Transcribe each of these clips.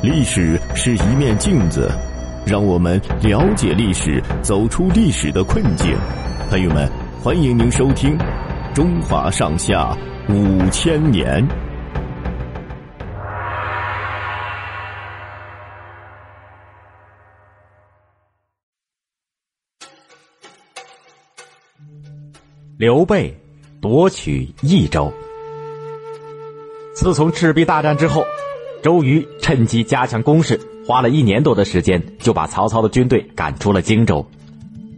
历史是一面镜子，让我们了解历史，走出历史的困境。朋友们，欢迎您收听《中华上下五千年》。刘备夺取益州。自从赤壁大战之后。周瑜趁机加强攻势，花了一年多的时间，就把曹操的军队赶出了荆州。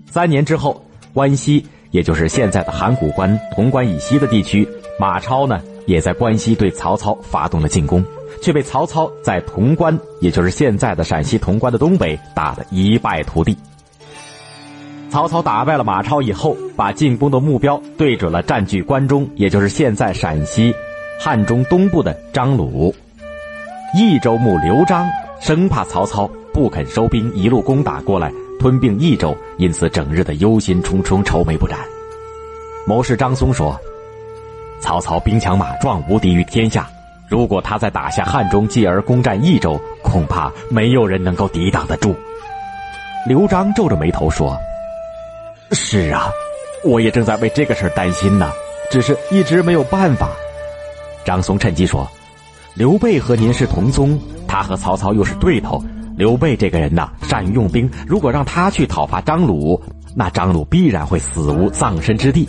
三年之后，关西，也就是现在的函谷关、潼关以西的地区，马超呢，也在关西对曹操发动了进攻，却被曹操在潼关，也就是现在的陕西潼关的东北，打得一败涂地。曹操打败了马超以后，把进攻的目标对准了占据关中，也就是现在陕西汉中东部的张鲁。益州牧刘璋生怕曹操不肯收兵，一路攻打过来吞并益州，因此整日的忧心忡忡，愁眉不展。谋士张松说：“曹操兵强马壮，无敌于天下。如果他再打下汉中，继而攻占益州，恐怕没有人能够抵挡得住。”刘璋皱着眉头说：“是啊，我也正在为这个事担心呢，只是一直没有办法。”张松趁机说。刘备和您是同宗，他和曹操又是对头。刘备这个人呐，善于用兵。如果让他去讨伐张鲁，那张鲁必然会死无葬身之地。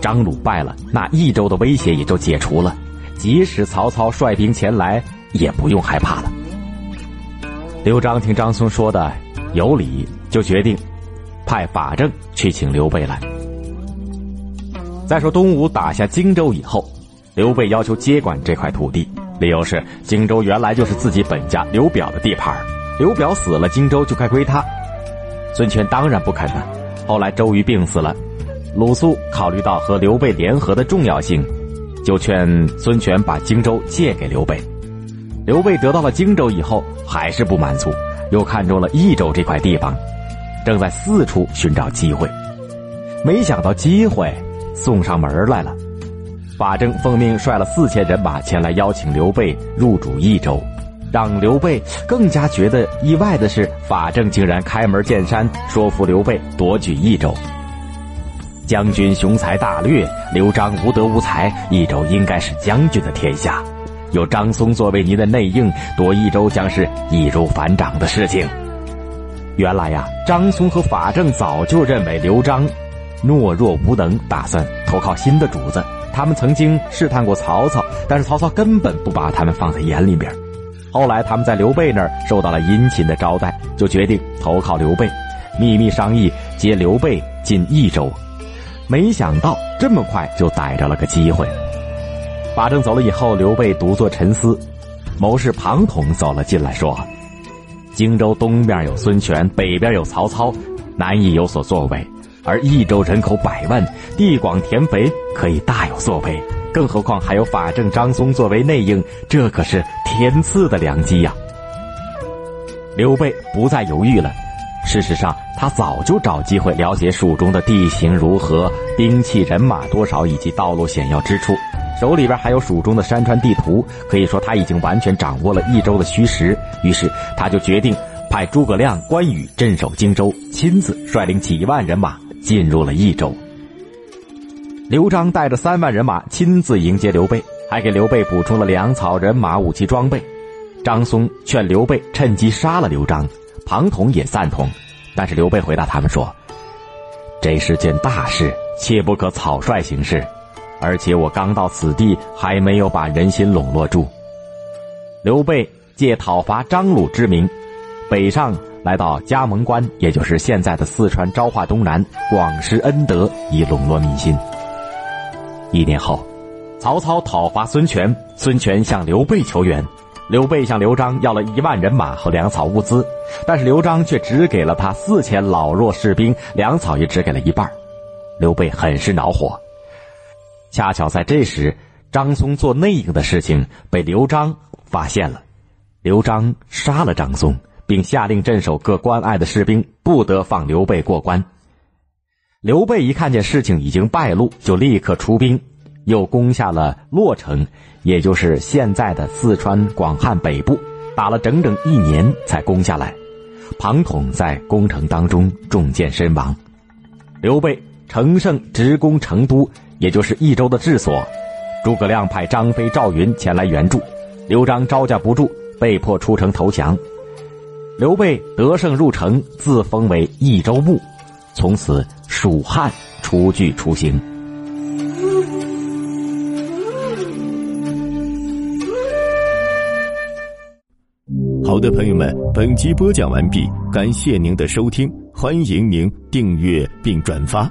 张鲁败了，那益州的威胁也就解除了。即使曹操率兵前来，也不用害怕了。刘璋听张松说的有理，就决定派法正去请刘备来。再说东吴打下荆州以后，刘备要求接管这块土地。理由是荆州原来就是自己本家刘表的地盘刘表死了，荆州就该归他。孙权当然不肯了。后来周瑜病死了，鲁肃考虑到和刘备联合的重要性，就劝孙权把荆州借给刘备。刘备得到了荆州以后，还是不满足，又看中了益州这块地方，正在四处寻找机会，没想到机会送上门来了。法正奉命率了四千人马前来邀请刘备入主益州，让刘备更加觉得意外的是，法正竟然开门见山说服刘备夺取益州。将军雄才大略，刘璋无德无才，益州应该是将军的天下。有张松作为您的内应，夺益州将是易如反掌的事情。原来呀，张松和法正早就认为刘璋懦弱无能，打算投靠新的主子。他们曾经试探过曹操，但是曹操根本不把他们放在眼里边。后来他们在刘备那儿受到了殷勤的招待，就决定投靠刘备，秘密商议接刘备进益州。没想到这么快就逮着了个机会。法正走了以后，刘备独坐沉思。谋士庞统走了进来，说：“荆州东边有孙权，北边有曹操，难以有所作为。”而益州人口百万，地广田肥，可以大有作为。更何况还有法正张松作为内应，这可是天赐的良机呀！刘备不再犹豫了。事实上，他早就找机会了解蜀中的地形如何、兵器人马多少以及道路险要之处，手里边还有蜀中的山川地图，可以说他已经完全掌握了益州的虚实。于是，他就决定派诸葛亮、关羽镇守荆州，亲自率领几万人马。进入了益州，刘璋带着三万人马亲自迎接刘备，还给刘备补充了粮草、人马、武器装备。张松劝刘备趁机杀了刘璋，庞统也赞同，但是刘备回答他们说：“这是件大事，切不可草率行事，而且我刚到此地，还没有把人心笼络住。”刘备借讨伐张鲁之名，北上。来到加盟关，也就是现在的四川昭化东南，广施恩德，以笼络民心。一年后，曹操讨伐孙权，孙权向刘备求援，刘备向刘璋要了一万人马和粮草物资，但是刘璋却只给了他四千老弱士兵，粮草也只给了一半。刘备很是恼火。恰巧在这时，张松做内应的事情被刘璋发现了，刘璋杀了张松。并下令镇守各关隘的士兵不得放刘备过关。刘备一看见事情已经败露，就立刻出兵，又攻下了洛城，也就是现在的四川广汉北部，打了整整一年才攻下来。庞统在攻城当中中箭身亡。刘备乘胜直攻成都，也就是益州的治所。诸葛亮派张飞、赵云前来援助，刘璋招架不住，被迫出城投降。刘备得胜入城，自封为益州牧，从此蜀汉初具雏形。好的，朋友们，本集播讲完毕，感谢您的收听，欢迎您订阅并转发。